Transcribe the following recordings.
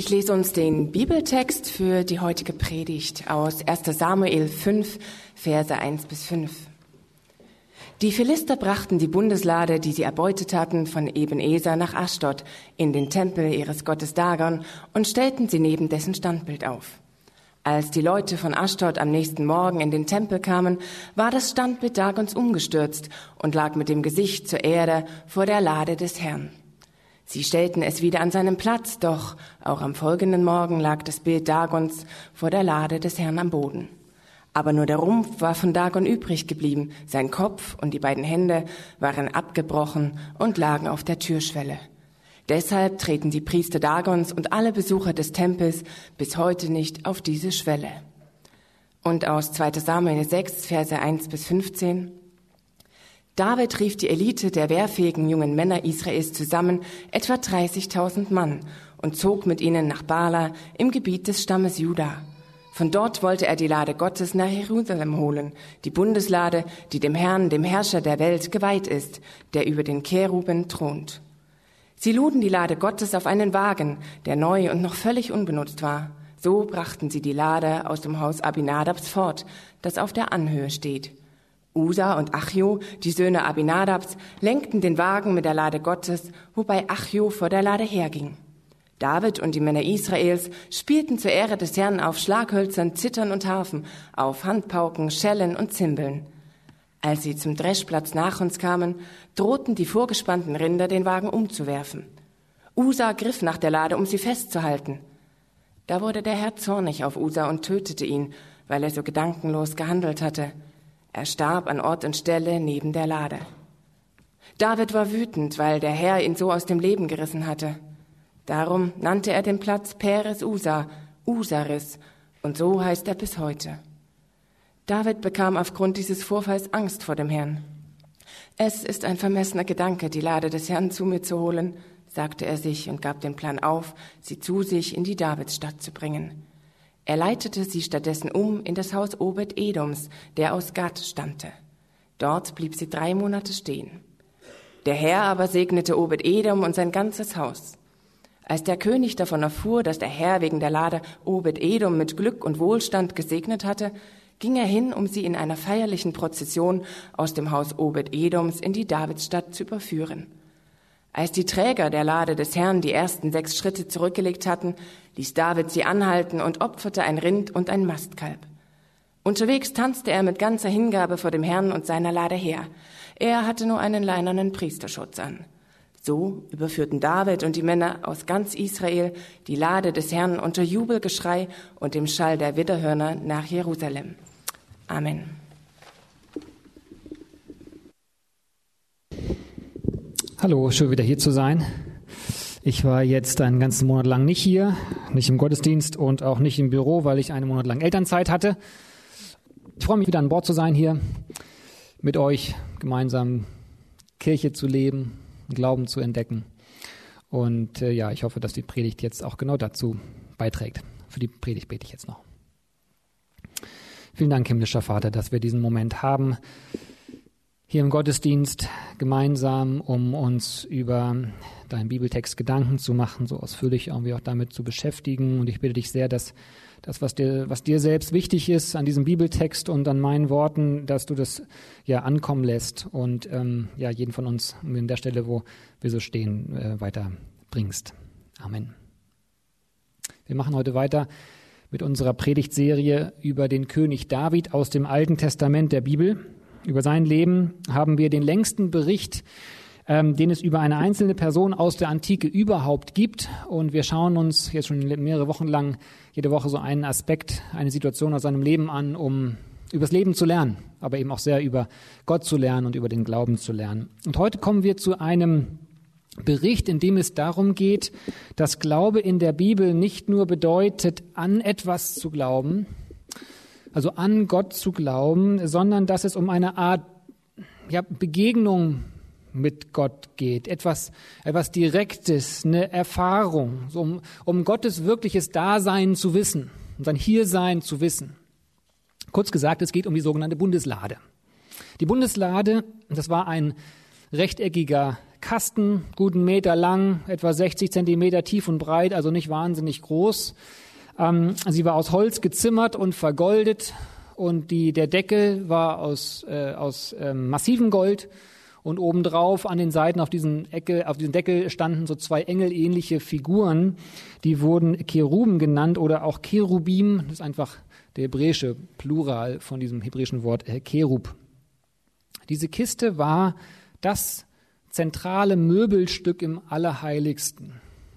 Ich lese uns den Bibeltext für die heutige Predigt aus 1 Samuel 5, Verse 1 bis 5. Die Philister brachten die Bundeslade, die sie erbeutet hatten, von Ebenezer nach Aschdod in den Tempel ihres Gottes Dagon und stellten sie neben dessen Standbild auf. Als die Leute von Aschdod am nächsten Morgen in den Tempel kamen, war das Standbild Dagons umgestürzt und lag mit dem Gesicht zur Erde vor der Lade des Herrn. Sie stellten es wieder an seinen Platz, doch auch am folgenden Morgen lag das Bild Dagons vor der Lade des Herrn am Boden. Aber nur der Rumpf war von Dagon übrig geblieben, sein Kopf und die beiden Hände waren abgebrochen und lagen auf der Türschwelle. Deshalb treten die Priester Dagons und alle Besucher des Tempels bis heute nicht auf diese Schwelle. Und aus 2 Samuel 6, Verse 1 bis 15. David rief die Elite der wehrfähigen jungen Männer Israels zusammen, etwa 30.000 Mann, und zog mit ihnen nach Bala im Gebiet des Stammes Juda. Von dort wollte er die Lade Gottes nach Jerusalem holen, die Bundeslade, die dem Herrn, dem Herrscher der Welt, geweiht ist, der über den Keruben thront. Sie luden die Lade Gottes auf einen Wagen, der neu und noch völlig unbenutzt war. So brachten sie die Lade aus dem Haus Abinadabs fort, das auf der Anhöhe steht. Usa und Achjo, die Söhne Abinadabs, lenkten den Wagen mit der Lade Gottes, wobei Achjo vor der Lade herging. David und die Männer Israels spielten zur Ehre des Herrn auf Schlaghölzern, Zittern und Harfen, auf Handpauken, Schellen und Zimbeln. Als sie zum Dreschplatz nach uns kamen, drohten die vorgespannten Rinder, den Wagen umzuwerfen. Usa griff nach der Lade, um sie festzuhalten. Da wurde der Herr zornig auf Usa und tötete ihn, weil er so gedankenlos gehandelt hatte. Er starb an Ort und Stelle neben der Lade. David war wütend, weil der Herr ihn so aus dem Leben gerissen hatte. Darum nannte er den Platz Peres Usa, Usaris, und so heißt er bis heute. David bekam aufgrund dieses Vorfalls Angst vor dem Herrn. Es ist ein vermessener Gedanke, die Lade des Herrn zu mir zu holen, sagte er sich und gab den Plan auf, sie zu sich in die Davidsstadt zu bringen. Er leitete sie stattdessen um in das Haus Obed Edoms, der aus Gad stammte. Dort blieb sie drei Monate stehen. Der Herr aber segnete Obed Edom und sein ganzes Haus. Als der König davon erfuhr, dass der Herr wegen der Lade Obed Edom mit Glück und Wohlstand gesegnet hatte, ging er hin, um sie in einer feierlichen Prozession aus dem Haus Obed Edoms in die Davidsstadt zu überführen. Als die Träger der Lade des Herrn die ersten sechs Schritte zurückgelegt hatten, ließ David sie anhalten und opferte ein Rind und ein Mastkalb. Unterwegs tanzte er mit ganzer Hingabe vor dem Herrn und seiner Lade her. Er hatte nur einen leinernen Priesterschutz an. So überführten David und die Männer aus ganz Israel die Lade des Herrn unter Jubelgeschrei und dem Schall der Widderhörner nach Jerusalem. Amen. Hallo, schön wieder hier zu sein. Ich war jetzt einen ganzen Monat lang nicht hier, nicht im Gottesdienst und auch nicht im Büro, weil ich einen Monat lang Elternzeit hatte. Ich freue mich wieder an Bord zu sein hier, mit euch gemeinsam Kirche zu leben, Glauben zu entdecken. Und äh, ja, ich hoffe, dass die Predigt jetzt auch genau dazu beiträgt. Für die Predigt bete ich jetzt noch. Vielen Dank, himmlischer Vater, dass wir diesen Moment haben, hier im Gottesdienst gemeinsam, um uns über deinen Bibeltext Gedanken zu machen, so ausführlich irgendwie auch damit zu beschäftigen. Und ich bitte dich sehr, dass das, was dir, was dir selbst wichtig ist an diesem Bibeltext und an meinen Worten, dass du das ja ankommen lässt und ähm, ja jeden von uns an der Stelle, wo wir so stehen, äh, weiterbringst. Amen. Wir machen heute weiter mit unserer Predigtserie über den König David aus dem Alten Testament der Bibel. Über sein Leben haben wir den längsten Bericht, ähm, den es über eine einzelne Person aus der Antike überhaupt gibt. Und wir schauen uns jetzt schon mehrere Wochen lang jede Woche so einen Aspekt, eine Situation aus seinem Leben an, um übers Leben zu lernen, aber eben auch sehr über Gott zu lernen und über den Glauben zu lernen. Und heute kommen wir zu einem Bericht, in dem es darum geht, dass Glaube in der Bibel nicht nur bedeutet, an etwas zu glauben, also an Gott zu glauben, sondern dass es um eine Art ja, Begegnung mit Gott geht, etwas, etwas Direktes, eine Erfahrung, so um, um Gottes wirkliches Dasein zu wissen, um sein Hiersein zu wissen. Kurz gesagt, es geht um die sogenannte Bundeslade. Die Bundeslade, das war ein rechteckiger Kasten, guten Meter lang, etwa 60 Zentimeter tief und breit, also nicht wahnsinnig groß. Ähm, sie war aus Holz gezimmert und vergoldet und die, der Deckel war aus, äh, aus ähm, massivem Gold und obendrauf an den Seiten auf diesen, Ecke, auf diesen Deckel standen so zwei engelähnliche Figuren, die wurden Cheruben genannt oder auch Cherubim, das ist einfach der hebräische Plural von diesem hebräischen Wort äh, Cherub. Diese Kiste war das zentrale Möbelstück im Allerheiligsten,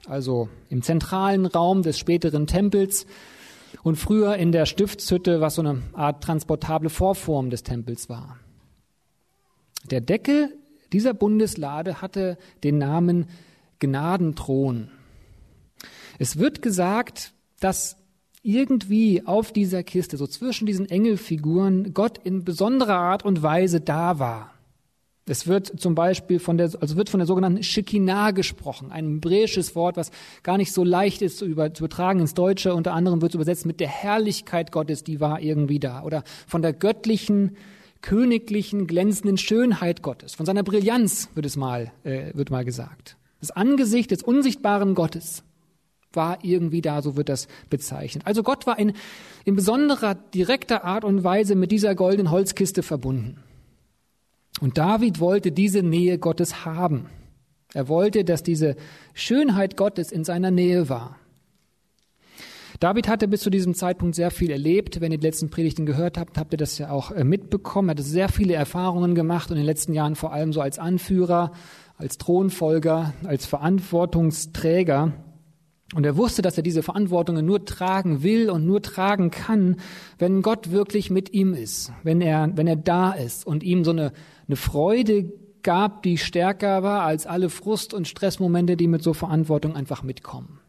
also im zentralen Raum des späteren Tempels und früher in der Stiftshütte, was so eine Art transportable Vorform des Tempels war. Der Deckel dieser Bundeslade hatte den Namen Gnadenthron. Es wird gesagt, dass irgendwie auf dieser Kiste, so zwischen diesen Engelfiguren, Gott in besonderer Art und Weise da war. Es wird zum Beispiel von der, also wird von der sogenannten Shekinah gesprochen, ein hebräisches Wort, was gar nicht so leicht ist zu, über, zu übertragen ins Deutsche. Unter anderem wird es übersetzt mit der Herrlichkeit Gottes, die war irgendwie da. Oder von der göttlichen, königlichen, glänzenden Schönheit Gottes. Von seiner Brillanz wird es mal, äh, wird mal gesagt. Das Angesicht des unsichtbaren Gottes war irgendwie da, so wird das bezeichnet. Also Gott war in, in besonderer, direkter Art und Weise mit dieser goldenen Holzkiste verbunden. Und David wollte diese Nähe Gottes haben. Er wollte, dass diese Schönheit Gottes in seiner Nähe war. David hatte bis zu diesem Zeitpunkt sehr viel erlebt. Wenn ihr die letzten Predigten gehört habt, habt ihr das ja auch äh, mitbekommen. Er hatte sehr viele Erfahrungen gemacht und in den letzten Jahren vor allem so als Anführer, als Thronfolger, als Verantwortungsträger. Und er wusste, dass er diese Verantwortungen nur tragen will und nur tragen kann, wenn Gott wirklich mit ihm ist, wenn er, wenn er da ist und ihm so eine, eine Freude gab, die stärker war als alle Frust- und Stressmomente, die mit so Verantwortung einfach mitkommen.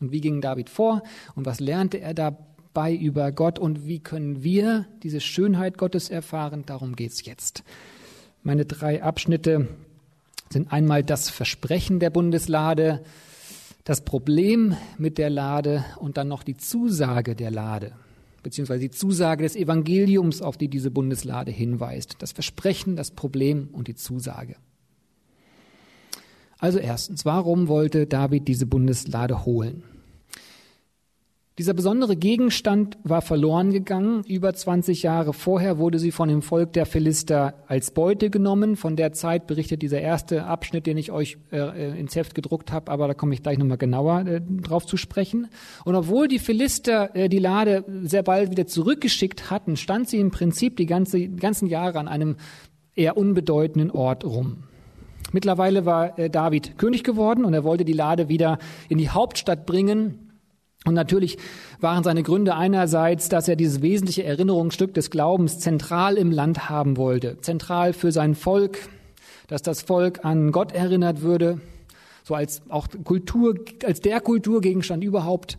Und wie ging David vor und was lernte er dabei über Gott und wie können wir diese Schönheit Gottes erfahren? Darum geht's jetzt. Meine drei Abschnitte sind einmal das Versprechen der Bundeslade, das Problem mit der Lade und dann noch die Zusage der Lade, beziehungsweise die Zusage des Evangeliums, auf die diese Bundeslade hinweist. Das Versprechen, das Problem und die Zusage. Also erstens, warum wollte David diese Bundeslade holen? Dieser besondere Gegenstand war verloren gegangen. Über 20 Jahre vorher wurde sie von dem Volk der Philister als Beute genommen. Von der Zeit berichtet dieser erste Abschnitt, den ich euch äh, ins Heft gedruckt habe, aber da komme ich gleich nochmal genauer äh, drauf zu sprechen. Und obwohl die Philister äh, die Lade sehr bald wieder zurückgeschickt hatten, stand sie im Prinzip die, ganze, die ganzen Jahre an einem eher unbedeutenden Ort rum. Mittlerweile war äh, David König geworden und er wollte die Lade wieder in die Hauptstadt bringen und natürlich waren seine Gründe einerseits, dass er dieses wesentliche Erinnerungsstück des Glaubens zentral im Land haben wollte, zentral für sein Volk, dass das Volk an Gott erinnert würde, so als auch Kultur, als der Kulturgegenstand überhaupt.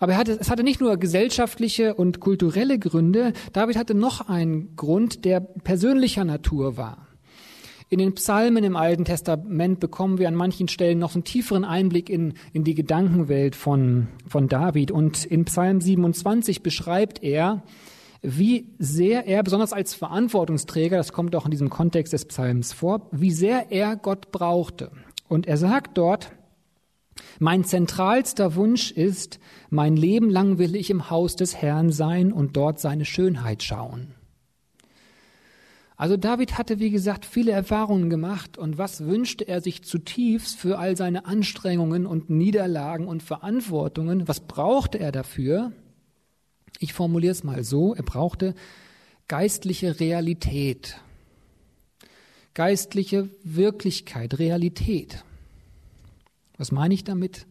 Aber er hatte, es hatte nicht nur gesellschaftliche und kulturelle Gründe, David hatte noch einen Grund, der persönlicher Natur war. In den Psalmen im Alten Testament bekommen wir an manchen Stellen noch einen tieferen Einblick in, in die Gedankenwelt von, von David. Und in Psalm 27 beschreibt er, wie sehr er, besonders als Verantwortungsträger, das kommt auch in diesem Kontext des Psalms vor, wie sehr er Gott brauchte. Und er sagt dort, mein zentralster Wunsch ist, mein Leben lang will ich im Haus des Herrn sein und dort seine Schönheit schauen. Also David hatte, wie gesagt, viele Erfahrungen gemacht und was wünschte er sich zutiefst für all seine Anstrengungen und Niederlagen und Verantwortungen? Was brauchte er dafür? Ich formuliere es mal so, er brauchte geistliche Realität, geistliche Wirklichkeit, Realität. Was meine ich damit?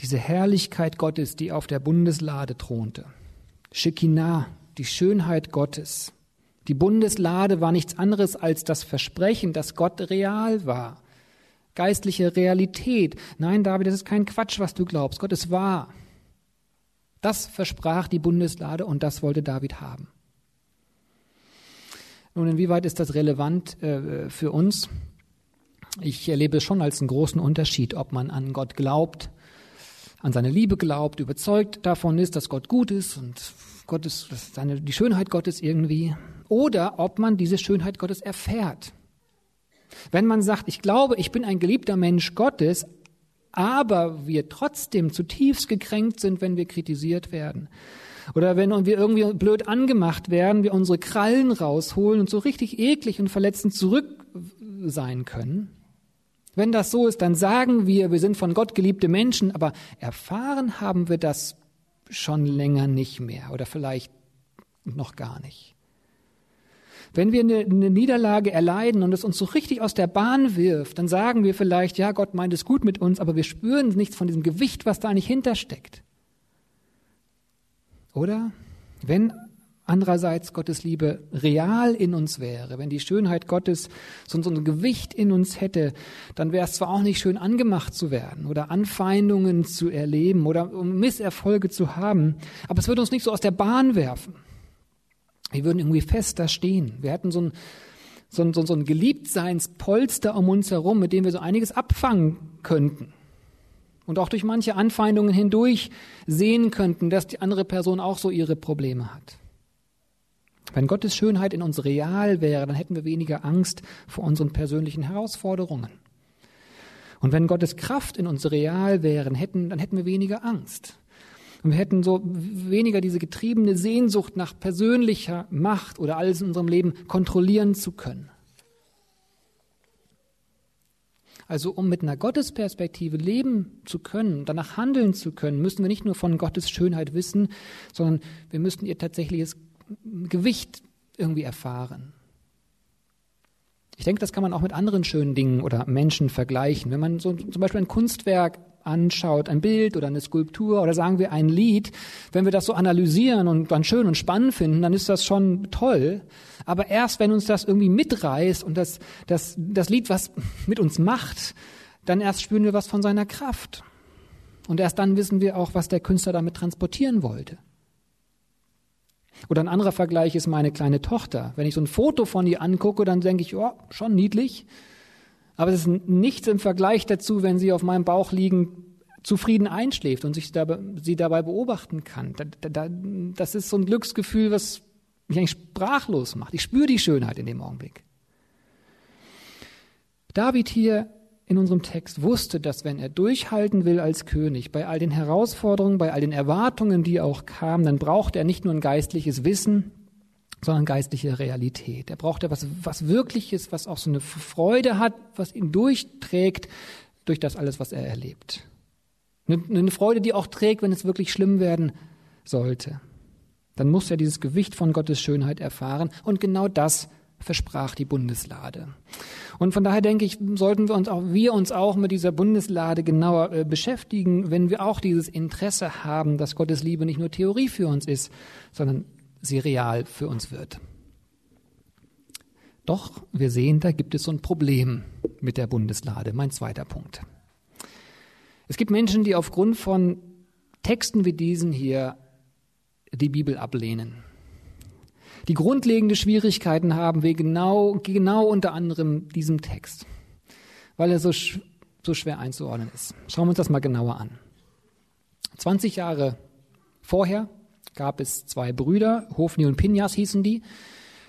Diese Herrlichkeit Gottes, die auf der Bundeslade thronte. Shekinah, die Schönheit Gottes die Bundeslade war nichts anderes als das Versprechen, dass Gott real war. Geistliche Realität. Nein, David, das ist kein Quatsch, was du glaubst. Gott ist wahr. Das versprach die Bundeslade und das wollte David haben. Nun, inwieweit ist das relevant äh, für uns? Ich erlebe es schon als einen großen Unterschied, ob man an Gott glaubt, an seine Liebe glaubt, überzeugt davon ist, dass Gott gut ist und Gottes, seine, die Schönheit Gottes irgendwie, oder ob man diese Schönheit Gottes erfährt. Wenn man sagt, ich glaube, ich bin ein geliebter Mensch Gottes, aber wir trotzdem zutiefst gekränkt sind, wenn wir kritisiert werden. Oder wenn wir irgendwie blöd angemacht werden, wir unsere Krallen rausholen und so richtig eklig und verletzend zurück sein können. Wenn das so ist, dann sagen wir, wir sind von Gott geliebte Menschen, aber erfahren haben wir das schon länger nicht mehr oder vielleicht noch gar nicht. Wenn wir eine, eine, Niederlage erleiden und es uns so richtig aus der Bahn wirft, dann sagen wir vielleicht, ja, Gott meint es gut mit uns, aber wir spüren nichts von diesem Gewicht, was da eigentlich hintersteckt. Oder? Wenn andererseits Gottes Liebe real in uns wäre, wenn die Schönheit Gottes so, ein Gewicht in uns hätte, dann wäre es zwar auch nicht schön angemacht zu werden oder Anfeindungen zu erleben oder Misserfolge zu haben, aber es würde uns nicht so aus der Bahn werfen. Wir würden irgendwie fester stehen. Wir hätten so ein, so ein, so ein Geliebtseinspolster um uns herum, mit dem wir so einiges abfangen könnten. Und auch durch manche Anfeindungen hindurch sehen könnten, dass die andere Person auch so ihre Probleme hat. Wenn Gottes Schönheit in uns real wäre, dann hätten wir weniger Angst vor unseren persönlichen Herausforderungen. Und wenn Gottes Kraft in uns real wäre, hätten, dann hätten wir weniger Angst. Und wir hätten so weniger diese getriebene Sehnsucht nach persönlicher Macht oder alles in unserem Leben kontrollieren zu können. Also um mit einer Gottesperspektive leben zu können, danach handeln zu können, müssen wir nicht nur von Gottes Schönheit wissen, sondern wir müssten ihr tatsächliches Gewicht irgendwie erfahren. Ich denke, das kann man auch mit anderen schönen Dingen oder Menschen vergleichen. Wenn man so zum Beispiel ein Kunstwerk anschaut, ein Bild oder eine Skulptur oder sagen wir ein Lied, wenn wir das so analysieren und dann schön und spannend finden, dann ist das schon toll. Aber erst wenn uns das irgendwie mitreißt und das, das, das Lied was mit uns macht, dann erst spüren wir was von seiner Kraft. Und erst dann wissen wir auch, was der Künstler damit transportieren wollte. Oder ein anderer Vergleich ist meine kleine Tochter. Wenn ich so ein Foto von ihr angucke, dann denke ich, ja, oh, schon niedlich. Aber es ist nichts im Vergleich dazu, wenn sie auf meinem Bauch liegen, zufrieden einschläft und sich dabei, sie dabei beobachten kann. Das ist so ein Glücksgefühl, was mich eigentlich sprachlos macht. Ich spüre die Schönheit in dem Augenblick. David hier in unserem Text wusste, dass wenn er durchhalten will als König, bei all den Herausforderungen, bei all den Erwartungen, die auch kamen, dann braucht er nicht nur ein geistliches Wissen, sondern geistliche Realität. Er braucht etwas, was Wirkliches, was auch so eine Freude hat, was ihn durchträgt durch das alles, was er erlebt. Eine Freude, die auch trägt, wenn es wirklich schlimm werden sollte. Dann muss er dieses Gewicht von Gottes Schönheit erfahren. Und genau das versprach die Bundeslade. Und von daher denke ich, sollten wir uns auch, wir uns auch mit dieser Bundeslade genauer äh, beschäftigen, wenn wir auch dieses Interesse haben, dass Gottes Liebe nicht nur Theorie für uns ist, sondern sie real für uns wird. Doch wir sehen, da gibt es so ein Problem mit der Bundeslade. Mein zweiter Punkt. Es gibt Menschen, die aufgrund von Texten wie diesen hier die Bibel ablehnen. Die grundlegende Schwierigkeiten haben wir genau, genau unter anderem diesem Text, weil er so, so schwer einzuordnen ist. Schauen wir uns das mal genauer an. 20 Jahre vorher gab es zwei Brüder, Hofni und Pinjas hießen die.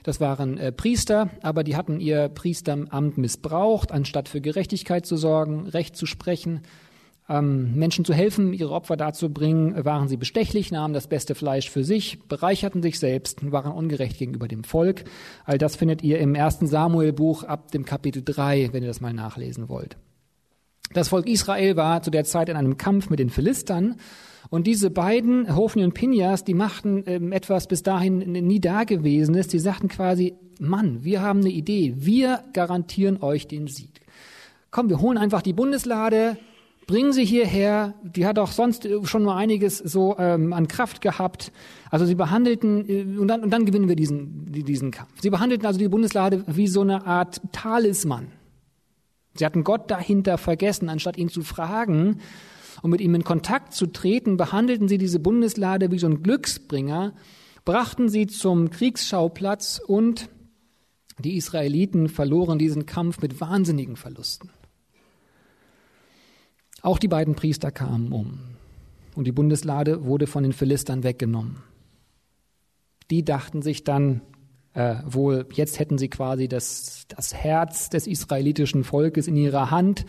Das waren äh, Priester, aber die hatten ihr Priesteramt missbraucht, anstatt für Gerechtigkeit zu sorgen, Recht zu sprechen, ähm, Menschen zu helfen, ihre Opfer darzubringen, waren sie bestechlich, nahmen das beste Fleisch für sich, bereicherten sich selbst und waren ungerecht gegenüber dem Volk. All das findet ihr im ersten Samuel-Buch ab dem Kapitel 3, wenn ihr das mal nachlesen wollt. Das Volk Israel war zu der Zeit in einem Kampf mit den Philistern und diese beiden, Hofni und Pinjas, die machten ähm, etwas bis dahin nie Dagewesenes. Die sagten quasi, Mann, wir haben eine Idee. Wir garantieren euch den Sieg. Komm, wir holen einfach die Bundeslade, bringen sie hierher. Die hat auch sonst schon nur einiges so ähm, an Kraft gehabt. Also sie behandelten, äh, und, dann, und dann gewinnen wir diesen, diesen Kampf. Sie behandelten also die Bundeslade wie so eine Art Talisman. Sie hatten Gott dahinter vergessen, anstatt ihn zu fragen, um mit ihm in Kontakt zu treten, behandelten sie diese Bundeslade wie so ein Glücksbringer, brachten sie zum Kriegsschauplatz und die Israeliten verloren diesen Kampf mit wahnsinnigen Verlusten. Auch die beiden Priester kamen um und die Bundeslade wurde von den Philistern weggenommen. Die dachten sich dann, Äh, wohl jetzt hätten sie quasi das, das Herz des israelitischen Volkes in ihrer Hand.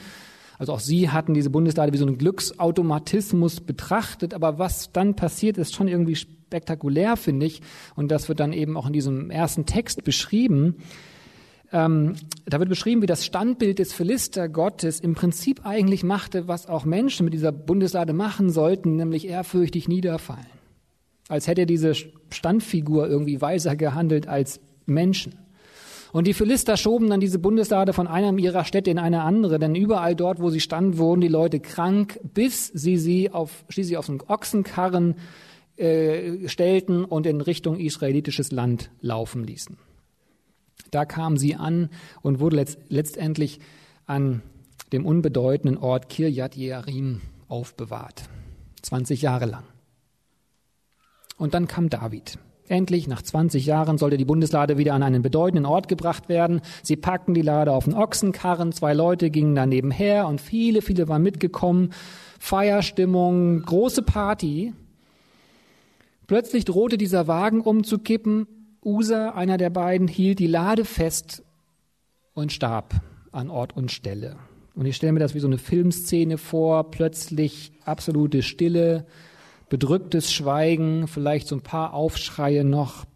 Also auch sie hatten diese Bundeslade wie so einen Glücksautomatismus betrachtet. Aber was dann passiert, ist schon irgendwie spektakulär, finde ich. Und das wird dann eben auch in diesem ersten Text beschrieben. Ähm, da wird beschrieben, wie das Standbild des Philistergottes im Prinzip eigentlich machte, was auch Menschen mit dieser Bundeslade machen sollten, nämlich ehrfürchtig niederfallen. Als hätte diese Standfigur irgendwie weiser gehandelt als Menschen. Und die Philister schoben dann diese Bundeslade von einem ihrer Städte in eine andere, denn überall dort, wo sie stand, wurden die Leute krank, bis sie sie auf, schließlich auf einen Ochsenkarren äh, stellten und in Richtung israelitisches Land laufen ließen. Da kam sie an und wurde letzt, letztendlich an dem unbedeutenden Ort Kirjat Jearim aufbewahrt. 20 Jahre lang. Und dann kam David. Endlich, nach 20 Jahren, sollte die Bundeslade wieder an einen bedeutenden Ort gebracht werden. Sie packten die Lade auf den Ochsenkarren, zwei Leute gingen daneben her und viele, viele waren mitgekommen. Feierstimmung, große Party. Plötzlich drohte dieser Wagen umzukippen. Usa, einer der beiden, hielt die Lade fest und starb an Ort und Stelle. Und ich stelle mir das wie so eine Filmszene vor, plötzlich absolute Stille, bedrücktes Schweigen, vielleicht so ein paar Aufschreie noch.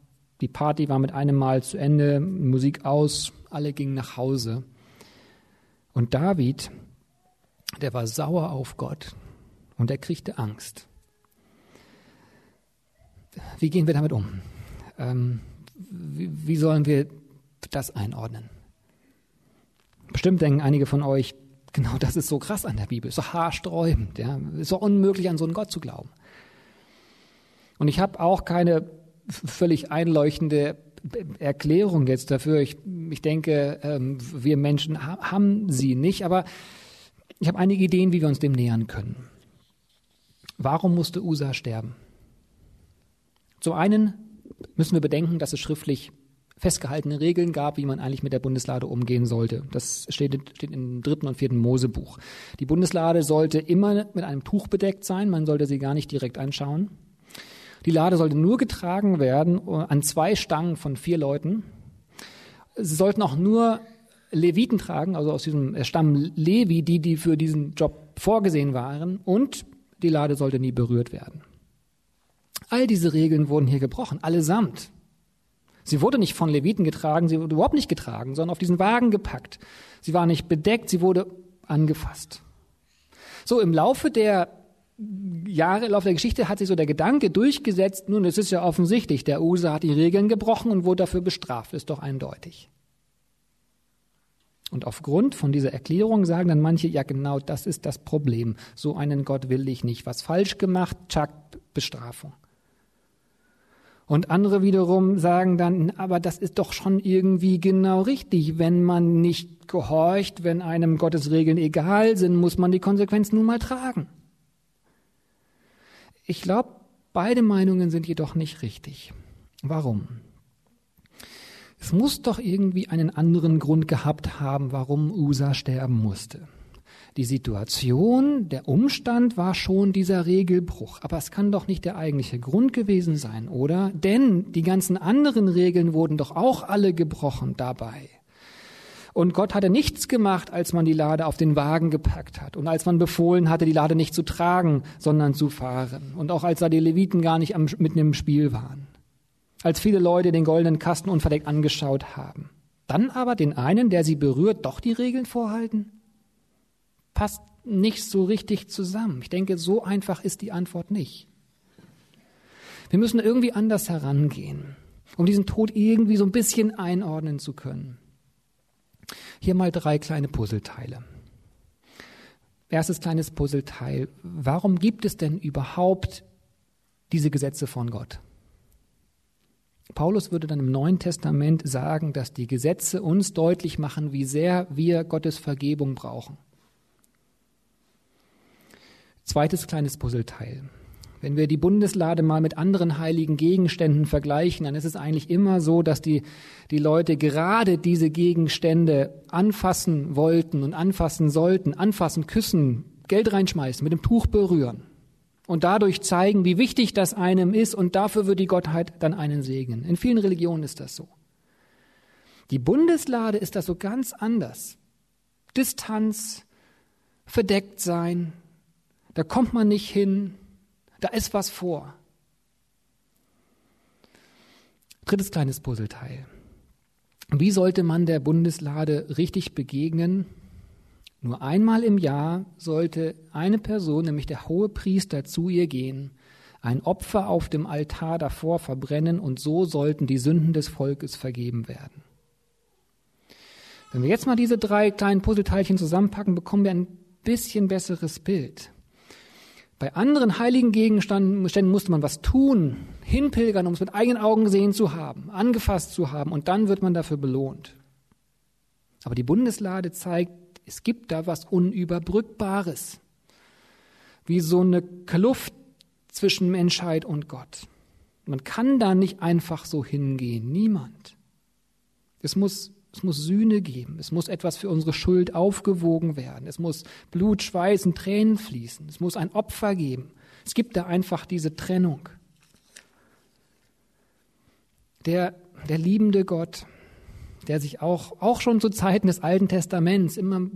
Die Party war mit einem Mal zu Ende, Musik aus, alle gingen nach Hause. Und David, der war sauer auf Gott und er kriegte Angst. Wie gehen wir damit um? Ähm, wie, wie sollen wir das einordnen? Bestimmt denken einige von euch, genau das ist so krass an der Bibel, so haarsträubend, ja, ist so unmöglich an so einen Gott zu glauben. Und ich habe auch keine völlig einleuchtende Erklärung jetzt dafür. Ich, ich denke, ähm, wir Menschen haben sie nicht, aber ich habe einige Ideen, wie wir uns dem nähern können. Warum musste Usa sterben? Zum einen müssen wir bedenken, dass es schriftlich festgehaltene Regeln gab, wie man eigentlich mit der Bundeslade umgehen sollte. Das steht, steht im dritten und vierten Mosebuch. Die Bundeslade sollte immer mit einem Tuch bedeckt sein, man sollte sie gar nicht direkt anschauen. Die Lade sollte nur getragen werden äh, an zwei Stangen von vier Leuten. Sie sollten auch nur Leviten tragen, also aus diesem Stamm Levi, die, die für diesen Job vorgesehen waren. Und die Lade sollte nie berührt werden. All diese Regeln wurden hier gebrochen, allesamt. Sie wurde nicht von Leviten getragen, sie wurde überhaupt nicht getragen, sondern auf diesen Wagen gepackt. Sie war nicht bedeckt, sie wurde angefasst. So, im Laufe der Jahre, im Laufe der Geschichte hat sich so der Gedanke durchgesetzt, nun, es ist ja offensichtlich, der Usa hat die Regeln gebrochen und wurde dafür bestraft, ist doch eindeutig. Und aufgrund von dieser Erklärung sagen dann manche, ja genau, das ist das Problem. So einen Gott will ich nicht. Was falsch gemacht, tschack, Bestrafung. Und andere wiederum sagen dann, aber das ist doch schon irgendwie genau richtig. Wenn man nicht gehorcht, wenn einem Gottes Regeln egal sind, muss man die Konsequenzen nun mal tragen. Ich glaube, beide Meinungen sind jedoch nicht richtig. Warum? Es muss doch irgendwie einen anderen Grund gehabt haben, warum Usa sterben musste. Die Situation, der Umstand war schon dieser Regelbruch. Aber es kann doch nicht der eigentliche Grund gewesen sein, oder? Denn die ganzen anderen Regeln wurden doch auch alle gebrochen dabei. Und Gott hatte nichts gemacht, als man die Lade auf den Wagen gepackt hat und als man befohlen hatte, die Lade nicht zu tragen, sondern zu fahren. Und auch als da die Leviten gar nicht am, mitten im Spiel waren. Als viele Leute den goldenen Kasten unverdeckt angeschaut haben. Dann aber den einen, der sie berührt, doch die Regeln vorhalten? passt nicht so richtig zusammen. Ich denke, so einfach ist die Antwort nicht. Wir müssen irgendwie anders herangehen, um diesen Tod irgendwie so ein bisschen einordnen zu können. Hier mal drei kleine Puzzleteile. Erstes kleines Puzzleteil. Warum gibt es denn überhaupt diese Gesetze von Gott? Paulus würde dann im Neuen Testament sagen, dass die Gesetze uns deutlich machen, wie sehr wir Gottes Vergebung brauchen. Zweites kleines Puzzleteil. Wenn wir die Bundeslade mal mit anderen heiligen Gegenständen vergleichen, dann ist es eigentlich immer so, dass die, die Leute gerade diese Gegenstände anfassen wollten und anfassen sollten, anfassen, küssen, Geld reinschmeißen, mit dem Tuch berühren und dadurch zeigen, wie wichtig das einem ist und dafür wird die Gottheit dann einen segnen. In vielen Religionen ist das so. Die Bundeslade ist das so ganz anders. Distanz, verdeckt sein, da kommt man nicht hin, da ist was vor. Drittes kleines Puzzleteil. Wie sollte man der Bundeslade richtig begegnen? Nur einmal im Jahr sollte eine Person, nämlich der hohe Priester, zu ihr gehen, ein Opfer auf dem Altar davor verbrennen und so sollten die Sünden des Volkes vergeben werden. Wenn wir jetzt mal diese drei kleinen Puzzleteilchen zusammenpacken, bekommen wir ein bisschen besseres Bild. Bei anderen heiligen Gegenständen musste man was tun, hinpilgern, um es mit eigenen Augen gesehen zu haben, angefasst zu haben, und dann wird man dafür belohnt. Aber die Bundeslade zeigt, es gibt da was Unüberbrückbares, wie so eine Kluft zwischen Menschheit und Gott. Man kann da nicht einfach so hingehen, niemand. Es muss es muss Sühne geben. Es muss etwas für unsere Schuld aufgewogen werden. Es muss Blut, Schweiß und Tränen fließen. Es muss ein Opfer geben. Es gibt da einfach diese Trennung. Der, der liebende Gott, der sich auch, auch schon zu Zeiten des Alten Testaments immer,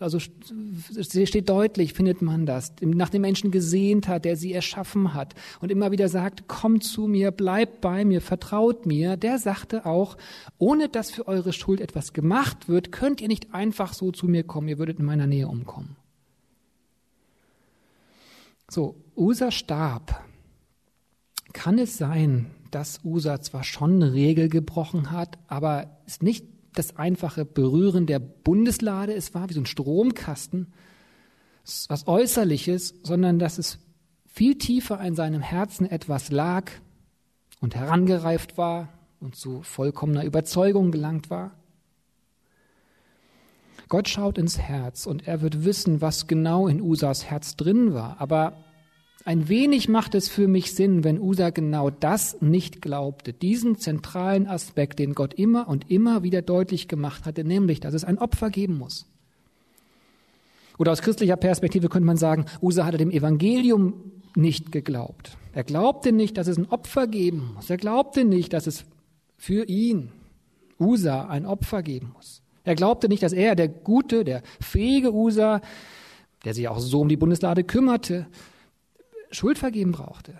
also steht deutlich, findet man das, nach dem Menschen gesehnt hat, der sie erschaffen hat und immer wieder sagt, kommt zu mir, bleibt bei mir, vertraut mir, der sagte auch, ohne dass für eure Schuld etwas gemacht wird, könnt ihr nicht einfach so zu mir kommen, ihr würdet in meiner Nähe umkommen. So, Usa starb. Kann es sein, dass Usa zwar schon eine Regel gebrochen hat, aber es nicht das einfache Berühren der Bundeslade es war, wie so ein Stromkasten, was Äußerliches, sondern dass es viel tiefer in seinem Herzen etwas lag und herangereift war und zu vollkommener Überzeugung gelangt war. Gott schaut ins Herz und er wird wissen, was genau in Usas Herz drin war, aber ein wenig macht es für mich Sinn, wenn Usa genau das nicht glaubte, diesen zentralen Aspekt, den Gott immer und immer wieder deutlich gemacht hatte, nämlich, dass es ein Opfer geben muss. Oder aus christlicher Perspektive könnte man sagen, Usa hatte dem Evangelium nicht geglaubt. Er glaubte nicht, dass es ein Opfer geben muss. Er glaubte nicht, dass es für ihn, Usa, ein Opfer geben muss. Er glaubte nicht, dass er, der gute, der fähige Usa, der sich auch so um die Bundeslade kümmerte, Schuld vergeben brauchte.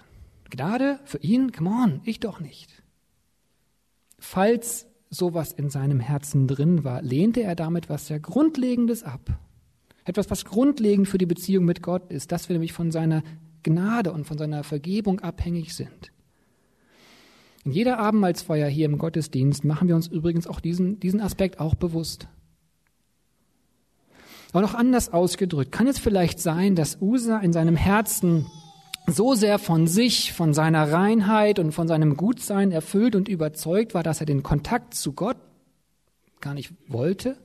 Gnade für ihn, come on, ich doch nicht. Falls sowas in seinem Herzen drin war, lehnte er damit was sehr Grundlegendes ab. Etwas, was grundlegend für die Beziehung mit Gott ist, dass wir nämlich von seiner Gnade und von seiner Vergebung abhängig sind. In jeder Abendmahlsfeier hier im Gottesdienst machen wir uns übrigens auch diesen, diesen Aspekt auch bewusst. Aber noch anders ausgedrückt, kann es vielleicht sein, dass Usa in seinem Herzen so sehr von sich, von seiner Reinheit und von seinem Gutsein erfüllt und überzeugt war, dass er den Kontakt zu Gott gar nicht wollte?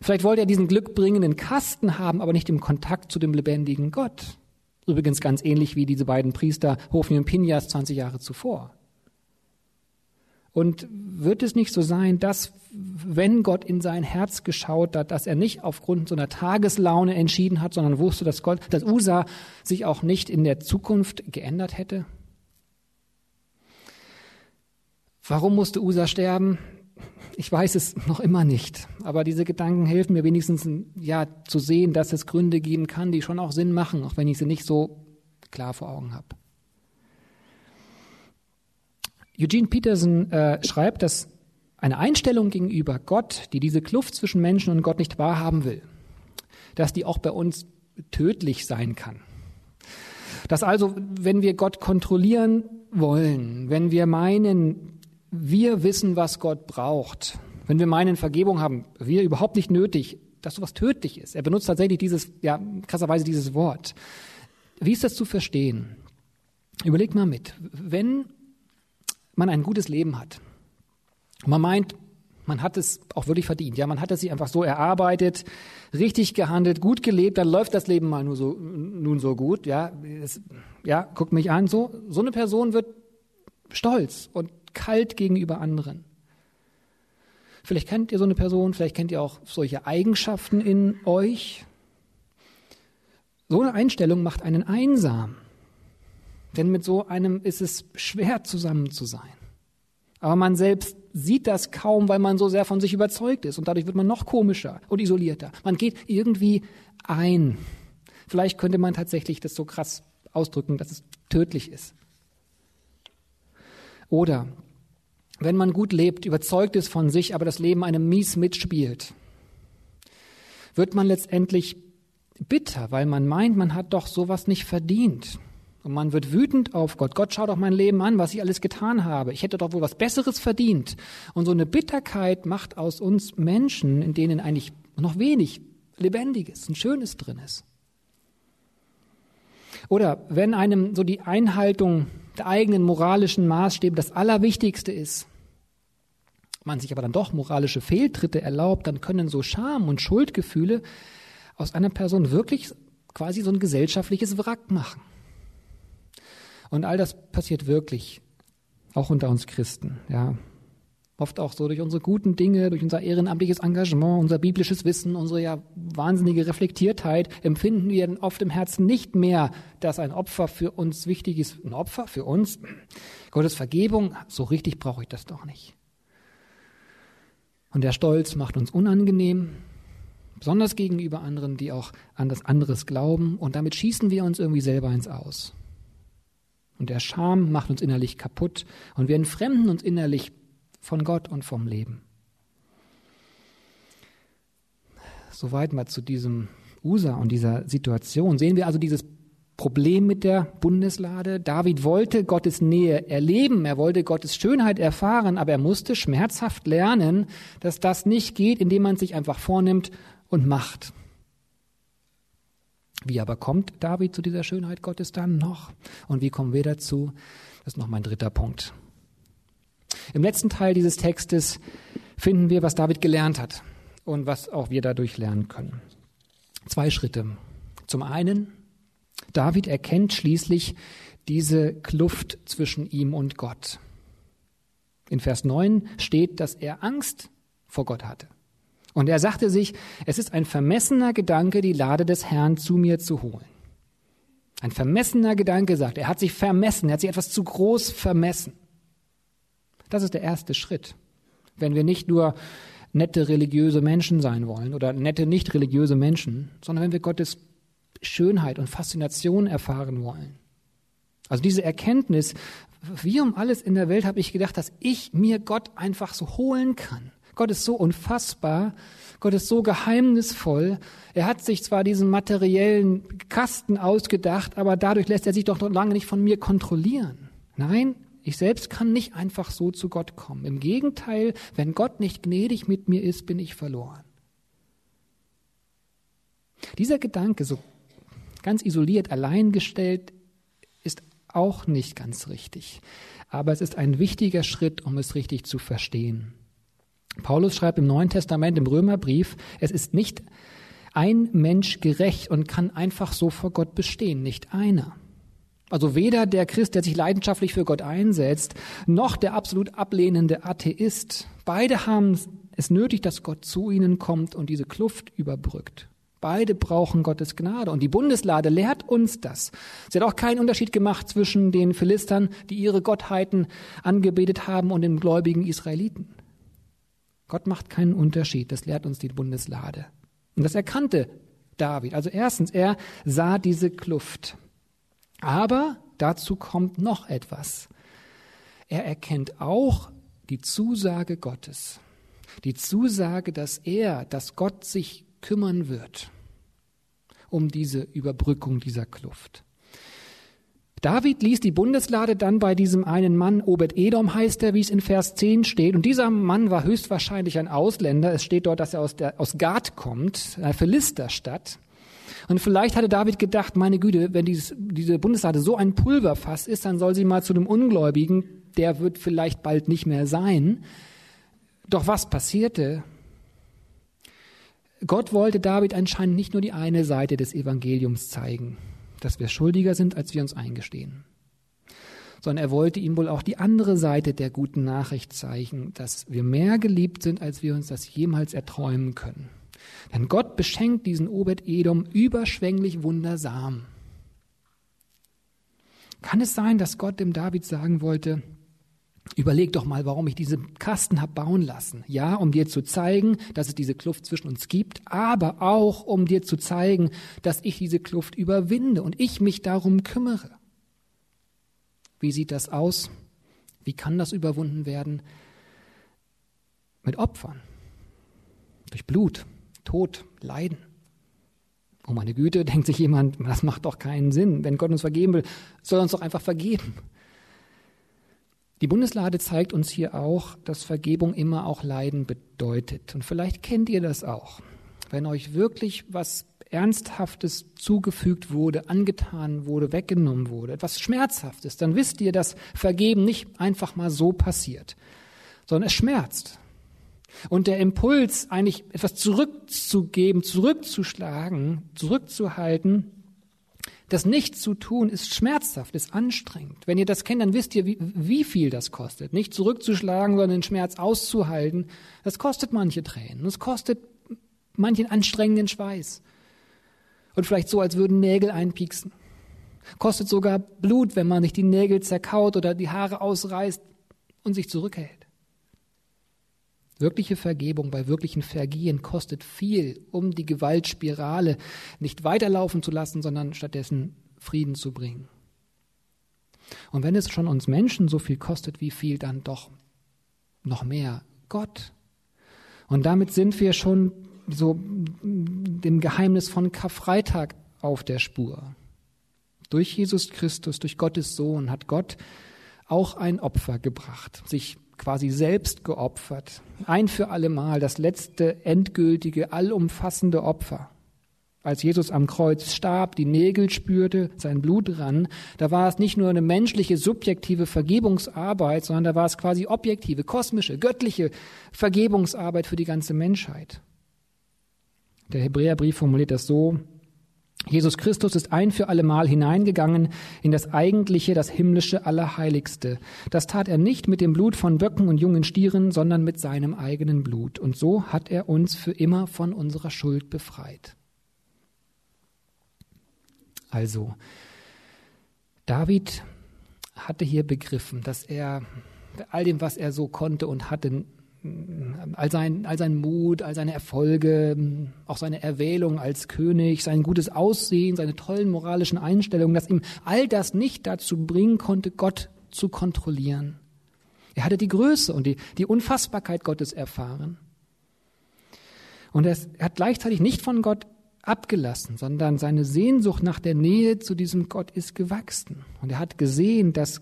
Vielleicht wollte er diesen glückbringenden Kasten haben, aber nicht im Kontakt zu dem lebendigen Gott. Übrigens ganz ähnlich wie diese beiden Priester Hofni und Pinjas 20 Jahre zuvor. Und wird es nicht so sein, dass, wenn Gott in sein Herz geschaut hat, dass er nicht aufgrund so einer Tageslaune entschieden hat, sondern wusste, dass Gott, dass Usa sich auch nicht in der Zukunft geändert hätte? Warum musste Usa sterben? Ich weiß es noch immer nicht. Aber diese Gedanken helfen mir wenigstens, ja, zu sehen, dass es Gründe geben kann, die schon auch Sinn machen, auch wenn ich sie nicht so klar vor Augen habe. Eugene Peterson äh, schreibt, dass eine Einstellung gegenüber Gott, die diese Kluft zwischen Menschen und Gott nicht wahrhaben will, dass die auch bei uns tödlich sein kann. Dass also, wenn wir Gott kontrollieren wollen, wenn wir meinen, wir wissen, was Gott braucht, wenn wir meinen, Vergebung haben wir überhaupt nicht nötig, dass sowas tödlich ist. Er benutzt tatsächlich dieses, ja, krasserweise dieses Wort. Wie ist das zu verstehen? Überleg mal mit. Wenn man ein gutes Leben hat. man meint, man hat es auch wirklich verdient. Ja, man hat es sich einfach so erarbeitet, richtig gehandelt, gut gelebt, dann läuft das Leben mal nur so, nun so gut. Ja, es, ja, guckt mich an. So, so eine Person wird stolz und kalt gegenüber anderen. Vielleicht kennt ihr so eine Person, vielleicht kennt ihr auch solche Eigenschaften in euch. So eine Einstellung macht einen einsam. Denn mit so einem ist es schwer zusammen zu sein. Aber man selbst sieht das kaum, weil man so sehr von sich überzeugt ist. Und dadurch wird man noch komischer und isolierter. Man geht irgendwie ein. Vielleicht könnte man tatsächlich das so krass ausdrücken, dass es tödlich ist. Oder wenn man gut lebt, überzeugt ist von sich, aber das Leben einem mies mitspielt, wird man letztendlich bitter, weil man meint, man hat doch sowas nicht verdient. Und man wird wütend auf Gott. Gott, schau doch mein Leben an, was ich alles getan habe. Ich hätte doch wohl was Besseres verdient. Und so eine Bitterkeit macht aus uns Menschen, in denen eigentlich noch wenig Lebendiges und Schönes drin ist. Oder wenn einem so die Einhaltung der eigenen moralischen Maßstäbe das Allerwichtigste ist, man sich aber dann doch moralische Fehltritte erlaubt, dann können so Scham und Schuldgefühle aus einer Person wirklich quasi so ein gesellschaftliches Wrack machen. Und all das passiert wirklich, auch unter uns Christen, ja. Oft auch so durch unsere guten Dinge, durch unser ehrenamtliches Engagement, unser biblisches Wissen, unsere ja wahnsinnige Reflektiertheit empfinden wir dann oft im Herzen nicht mehr, dass ein Opfer für uns wichtig ist. Ein Opfer für uns? Gottes Vergebung? So richtig brauche ich das doch nicht. Und der Stolz macht uns unangenehm, besonders gegenüber anderen, die auch an das anderes glauben. Und damit schießen wir uns irgendwie selber ins Aus. Und der Scham macht uns innerlich kaputt und wir entfremden uns innerlich von Gott und vom Leben. Soweit mal zu diesem USA und dieser Situation. Sehen wir also dieses Problem mit der Bundeslade. David wollte Gottes Nähe erleben, er wollte Gottes Schönheit erfahren, aber er musste schmerzhaft lernen, dass das nicht geht, indem man sich einfach vornimmt und macht. Wie aber kommt David zu dieser Schönheit Gottes dann noch? Und wie kommen wir dazu? Das ist noch mein dritter Punkt. Im letzten Teil dieses Textes finden wir, was David gelernt hat und was auch wir dadurch lernen können. Zwei Schritte. Zum einen, David erkennt schließlich diese Kluft zwischen ihm und Gott. In Vers 9 steht, dass er Angst vor Gott hatte. Und er sagte sich, es ist ein vermessener Gedanke, die Lade des Herrn zu mir zu holen. Ein vermessener Gedanke sagt, er hat sich vermessen, er hat sich etwas zu groß vermessen. Das ist der erste Schritt. Wenn wir nicht nur nette religiöse Menschen sein wollen oder nette nicht religiöse Menschen, sondern wenn wir Gottes Schönheit und Faszination erfahren wollen. Also diese Erkenntnis, wie um alles in der Welt habe ich gedacht, dass ich mir Gott einfach so holen kann. Gott ist so unfassbar, Gott ist so geheimnisvoll. Er hat sich zwar diesen materiellen Kasten ausgedacht, aber dadurch lässt er sich doch noch lange nicht von mir kontrollieren. Nein, ich selbst kann nicht einfach so zu Gott kommen. Im Gegenteil, wenn Gott nicht gnädig mit mir ist, bin ich verloren. Dieser Gedanke, so ganz isoliert, allein gestellt, ist auch nicht ganz richtig. Aber es ist ein wichtiger Schritt, um es richtig zu verstehen. Paulus schreibt im Neuen Testament, im Römerbrief, es ist nicht ein Mensch gerecht und kann einfach so vor Gott bestehen, nicht einer. Also weder der Christ, der sich leidenschaftlich für Gott einsetzt, noch der absolut ablehnende Atheist. Beide haben es nötig, dass Gott zu ihnen kommt und diese Kluft überbrückt. Beide brauchen Gottes Gnade. Und die Bundeslade lehrt uns das. Sie hat auch keinen Unterschied gemacht zwischen den Philistern, die ihre Gottheiten angebetet haben, und den gläubigen Israeliten. Gott macht keinen Unterschied. Das lehrt uns die Bundeslade. Und das erkannte David. Also erstens, er sah diese Kluft. Aber dazu kommt noch etwas. Er erkennt auch die Zusage Gottes. Die Zusage, dass er, dass Gott sich kümmern wird um diese Überbrückung dieser Kluft. David ließ die Bundeslade dann bei diesem einen Mann, Obed-Edom heißt er, wie es in Vers 10 steht. Und dieser Mann war höchstwahrscheinlich ein Ausländer. Es steht dort, dass er aus, der, aus Gad kommt, einer Philisterstadt. Und vielleicht hatte David gedacht, meine Güte, wenn dieses, diese Bundeslade so ein Pulverfass ist, dann soll sie mal zu dem Ungläubigen, der wird vielleicht bald nicht mehr sein. Doch was passierte? Gott wollte David anscheinend nicht nur die eine Seite des Evangeliums zeigen, dass wir schuldiger sind, als wir uns eingestehen, sondern er wollte ihm wohl auch die andere Seite der guten Nachricht zeigen, dass wir mehr geliebt sind, als wir uns das jemals erträumen können. Denn Gott beschenkt diesen Obed-Edom überschwänglich wundersam. Kann es sein, dass Gott dem David sagen wollte, Überleg doch mal, warum ich diese Kasten habe bauen lassen. Ja, um dir zu zeigen, dass es diese Kluft zwischen uns gibt, aber auch um dir zu zeigen, dass ich diese Kluft überwinde und ich mich darum kümmere. Wie sieht das aus? Wie kann das überwunden werden? Mit Opfern, durch Blut, Tod, Leiden. Oh meine Güte, denkt sich jemand, das macht doch keinen Sinn. Wenn Gott uns vergeben will, soll er uns doch einfach vergeben. Die Bundeslade zeigt uns hier auch, dass Vergebung immer auch Leiden bedeutet. Und vielleicht kennt ihr das auch. Wenn euch wirklich was Ernsthaftes zugefügt wurde, angetan wurde, weggenommen wurde, etwas Schmerzhaftes, dann wisst ihr, dass Vergeben nicht einfach mal so passiert, sondern es schmerzt. Und der Impuls, eigentlich etwas zurückzugeben, zurückzuschlagen, zurückzuhalten, das nicht zu tun, ist schmerzhaft, ist anstrengend. Wenn ihr das kennt, dann wisst ihr, wie, wie viel das kostet. Nicht zurückzuschlagen, sondern den Schmerz auszuhalten. Das kostet manche Tränen. Das kostet manchen anstrengenden Schweiß. Und vielleicht so, als würden Nägel einpieksen. Kostet sogar Blut, wenn man nicht die Nägel zerkaut oder die Haare ausreißt und sich zurückhält. Wirkliche Vergebung bei wirklichen Vergehen kostet viel, um die Gewaltspirale nicht weiterlaufen zu lassen, sondern stattdessen Frieden zu bringen. Und wenn es schon uns Menschen so viel kostet, wie viel dann doch noch mehr Gott? Und damit sind wir schon so dem Geheimnis von Karfreitag auf der Spur. Durch Jesus Christus, durch Gottes Sohn hat Gott auch ein Opfer gebracht, sich quasi selbst geopfert. Ein für allemal, das letzte, endgültige, allumfassende Opfer. Als Jesus am Kreuz starb, die Nägel spürte, sein Blut rann, da war es nicht nur eine menschliche, subjektive Vergebungsarbeit, sondern da war es quasi objektive, kosmische, göttliche Vergebungsarbeit für die ganze Menschheit. Der Hebräerbrief formuliert das so, Jesus Christus ist ein für allemal hineingegangen in das eigentliche, das himmlische Allerheiligste. Das tat er nicht mit dem Blut von Böcken und jungen Stieren, sondern mit seinem eigenen Blut. Und so hat er uns für immer von unserer Schuld befreit. Also, David hatte hier begriffen, dass er bei all dem, was er so konnte und hatte, all sein, all sein Mut, all seine Erfolge, auch seine Erwählung als König, sein gutes Aussehen, seine tollen moralischen Einstellungen, dass ihm all das nicht dazu bringen konnte, Gott zu kontrollieren. Er hatte die Größe und die, die Unfassbarkeit Gottes erfahren. Und er hat gleichzeitig nicht von Gott abgelassen, sondern seine Sehnsucht nach der Nähe zu diesem Gott ist gewachsen. Und er hat gesehen, dass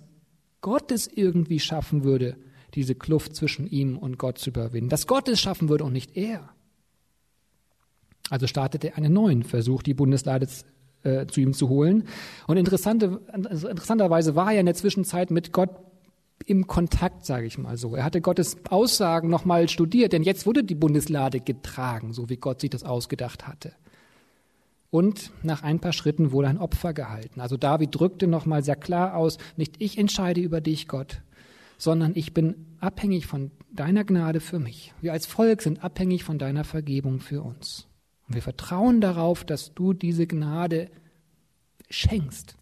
Gott es irgendwie schaffen würde, diese Kluft zwischen ihm und Gott zu überwinden. Dass Gott es schaffen würde und nicht er. Also startete er einen neuen Versuch, die Bundeslade äh, zu ihm zu holen. Und interessante, also interessanterweise war er in der Zwischenzeit mit Gott im Kontakt, sage ich mal so. Er hatte Gottes Aussagen nochmal studiert, denn jetzt wurde die Bundeslade getragen, so wie Gott sich das ausgedacht hatte. Und nach ein paar Schritten wurde ein Opfer gehalten. Also David drückte nochmal sehr klar aus, nicht ich entscheide über dich, Gott, sondern ich bin abhängig von deiner Gnade für mich. Wir als Volk sind abhängig von deiner Vergebung für uns. Und wir vertrauen darauf, dass du diese Gnade schenkst.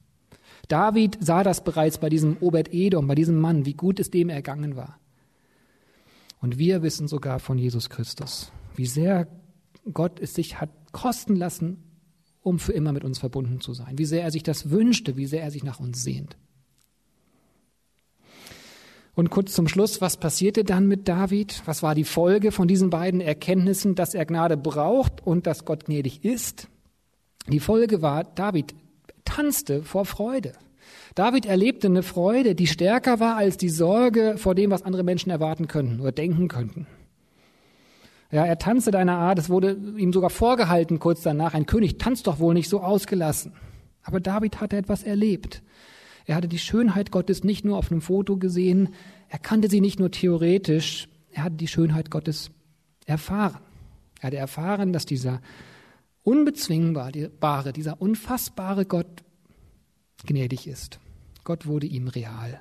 David sah das bereits bei diesem Obed-Edom, bei diesem Mann, wie gut es dem ergangen war. Und wir wissen sogar von Jesus Christus, wie sehr Gott es sich hat kosten lassen, um für immer mit uns verbunden zu sein, wie sehr er sich das wünschte, wie sehr er sich nach uns sehnt. Und kurz zum Schluss, was passierte dann mit David? Was war die Folge von diesen beiden Erkenntnissen, dass er Gnade braucht und dass Gott gnädig ist? Die Folge war, David tanzte vor Freude. David erlebte eine Freude, die stärker war als die Sorge vor dem, was andere Menschen erwarten könnten oder denken könnten. Ja, er tanzte deiner Art, es wurde ihm sogar vorgehalten kurz danach, ein König tanzt doch wohl nicht so ausgelassen. Aber David hatte etwas erlebt. Er hatte die Schönheit Gottes nicht nur auf einem Foto gesehen, er kannte sie nicht nur theoretisch, er hatte die Schönheit Gottes erfahren. Er hatte erfahren, dass dieser unbezwingbare, dieser unfassbare Gott gnädig ist. Gott wurde ihm real.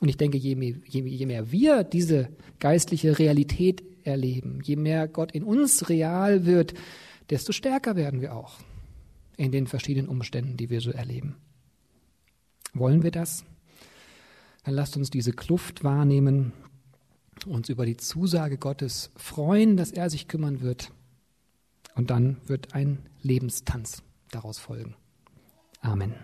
Und ich denke, je mehr, je mehr, wir diese geistliche Realität erleben, je mehr Gott in uns real wird, desto stärker werden wir auch in den verschiedenen Umständen, die wir so erleben. Wollen wir das? Dann lasst uns diese Kluft wahrnehmen, uns über die Zusage Gottes freuen, dass er sich kümmern wird. Und dann wird ein Lebenstanz daraus folgen. Amen.